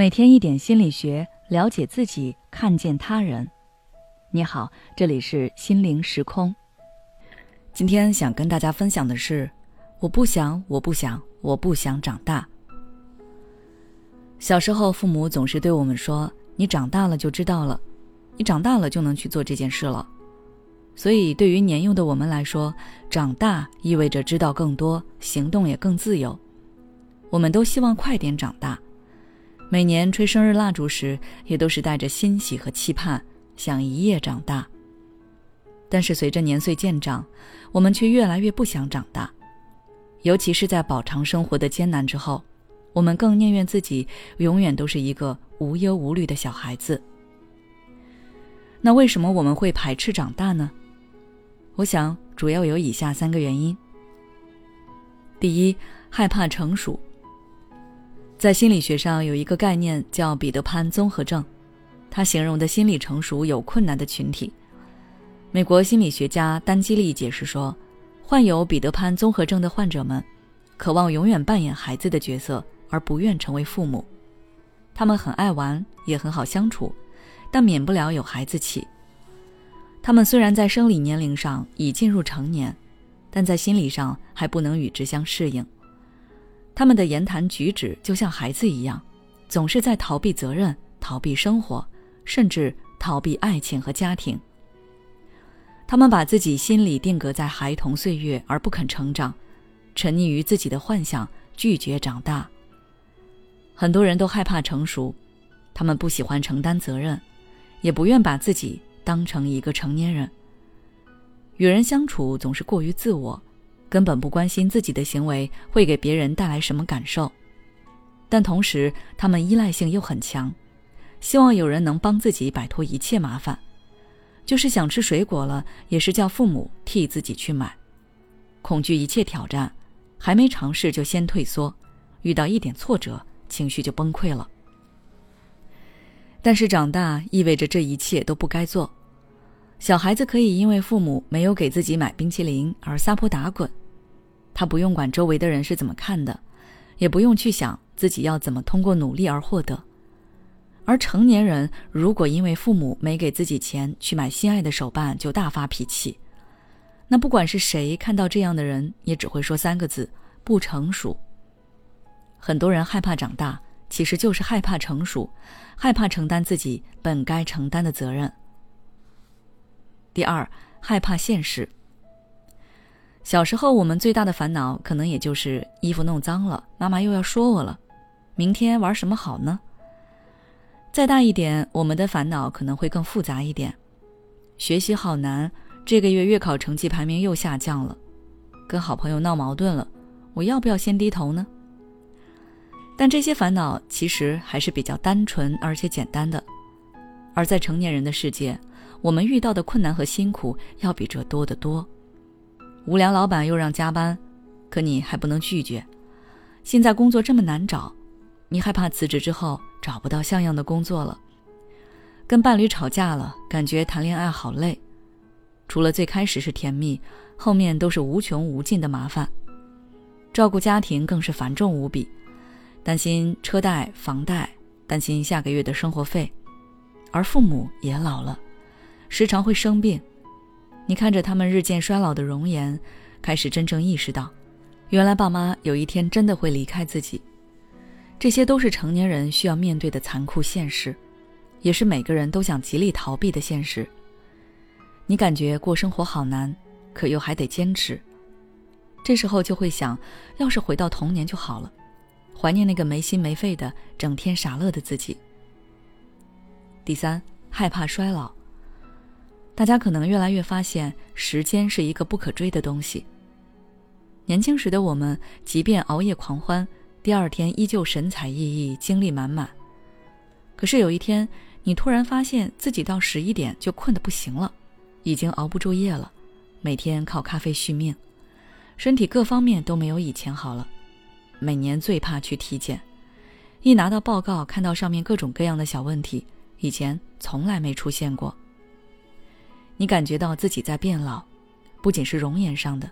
每天一点心理学，了解自己，看见他人。你好，这里是心灵时空。今天想跟大家分享的是，我不想，我不想，我不想长大。小时候，父母总是对我们说：“你长大了就知道了，你长大了就能去做这件事了。”所以，对于年幼的我们来说，长大意味着知道更多，行动也更自由。我们都希望快点长大。每年吹生日蜡烛时，也都是带着欣喜和期盼，想一夜长大。但是随着年岁渐长，我们却越来越不想长大，尤其是在饱尝生活的艰难之后，我们更宁愿自己永远都是一个无忧无虑的小孩子。那为什么我们会排斥长大呢？我想主要有以下三个原因：第一，害怕成熟。在心理学上有一个概念叫彼得潘综合症，它形容的心理成熟有困难的群体。美国心理学家丹基利解释说，患有彼得潘综合症的患者们，渴望永远扮演孩子的角色，而不愿成为父母。他们很爱玩，也很好相处，但免不了有孩子气。他们虽然在生理年龄上已进入成年，但在心理上还不能与之相适应。他们的言谈举止就像孩子一样，总是在逃避责任、逃避生活，甚至逃避爱情和家庭。他们把自己心里定格在孩童岁月而不肯成长，沉溺于自己的幻想，拒绝长大。很多人都害怕成熟，他们不喜欢承担责任，也不愿把自己当成一个成年人。与人相处总是过于自我。根本不关心自己的行为会给别人带来什么感受，但同时他们依赖性又很强，希望有人能帮自己摆脱一切麻烦，就是想吃水果了，也是叫父母替自己去买，恐惧一切挑战，还没尝试就先退缩，遇到一点挫折情绪就崩溃了。但是长大意味着这一切都不该做，小孩子可以因为父母没有给自己买冰淇淋而撒泼打滚。他不用管周围的人是怎么看的，也不用去想自己要怎么通过努力而获得。而成年人如果因为父母没给自己钱去买心爱的手办就大发脾气，那不管是谁看到这样的人，也只会说三个字：不成熟。很多人害怕长大，其实就是害怕成熟，害怕承担自己本该承担的责任。第二，害怕现实。小时候，我们最大的烦恼可能也就是衣服弄脏了，妈妈又要说我了。明天玩什么好呢？再大一点，我们的烦恼可能会更复杂一点。学习好难，这个月月考成绩排名又下降了，跟好朋友闹矛盾了，我要不要先低头呢？但这些烦恼其实还是比较单纯而且简单的，而在成年人的世界，我们遇到的困难和辛苦要比这多得多。无良老板又让加班，可你还不能拒绝。现在工作这么难找，你害怕辞职之后找不到像样的工作了。跟伴侣吵架了，感觉谈恋爱好累。除了最开始是甜蜜，后面都是无穷无尽的麻烦。照顾家庭更是繁重无比，担心车贷、房贷，担心下个月的生活费，而父母也老了，时常会生病。你看着他们日渐衰老的容颜，开始真正意识到，原来爸妈有一天真的会离开自己。这些都是成年人需要面对的残酷现实，也是每个人都想极力逃避的现实。你感觉过生活好难，可又还得坚持。这时候就会想，要是回到童年就好了，怀念那个没心没肺的、整天傻乐的自己。第三，害怕衰老。大家可能越来越发现，时间是一个不可追的东西。年轻时的我们，即便熬夜狂欢，第二天依旧神采奕奕、精力满满。可是有一天，你突然发现自己到十一点就困得不行了，已经熬不住夜了，每天靠咖啡续命，身体各方面都没有以前好了。每年最怕去体检，一拿到报告，看到上面各种各样的小问题，以前从来没出现过。你感觉到自己在变老，不仅是容颜上的，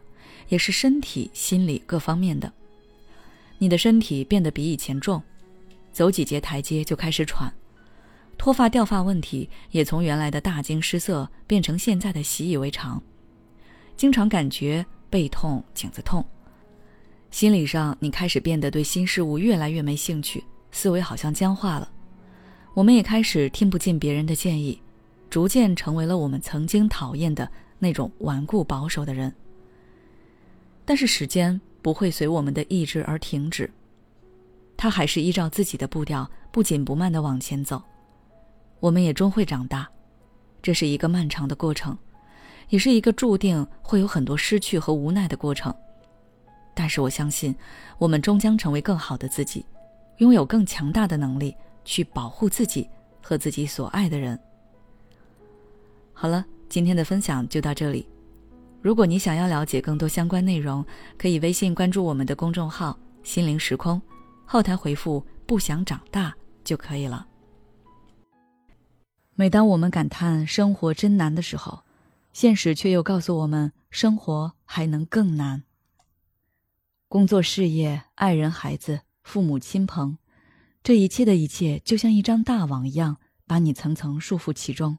也是身体、心理各方面的。你的身体变得比以前重，走几节台阶就开始喘，脱发掉发问题也从原来的大惊失色变成现在的习以为常，经常感觉背痛、颈子痛，心理上你开始变得对新事物越来越没兴趣，思维好像僵化了。我们也开始听不进别人的建议，逐渐成为了我们曾经讨厌的那种顽固保守的人。但是时间不会随我们的意志而停止，它还是依照自己的步调不紧不慢的往前走。我们也终会长大，这是一个漫长的过程，也是一个注定会有很多失去和无奈的过程。但是我相信，我们终将成为更好的自己，拥有更强大的能力。去保护自己和自己所爱的人。好了，今天的分享就到这里。如果你想要了解更多相关内容，可以微信关注我们的公众号“心灵时空”，后台回复“不想长大”就可以了。每当我们感叹生活真难的时候，现实却又告诉我们，生活还能更难。工作、事业、爱人、孩子、父母亲朋。这一切的一切，就像一张大网一样，把你层层束缚其中。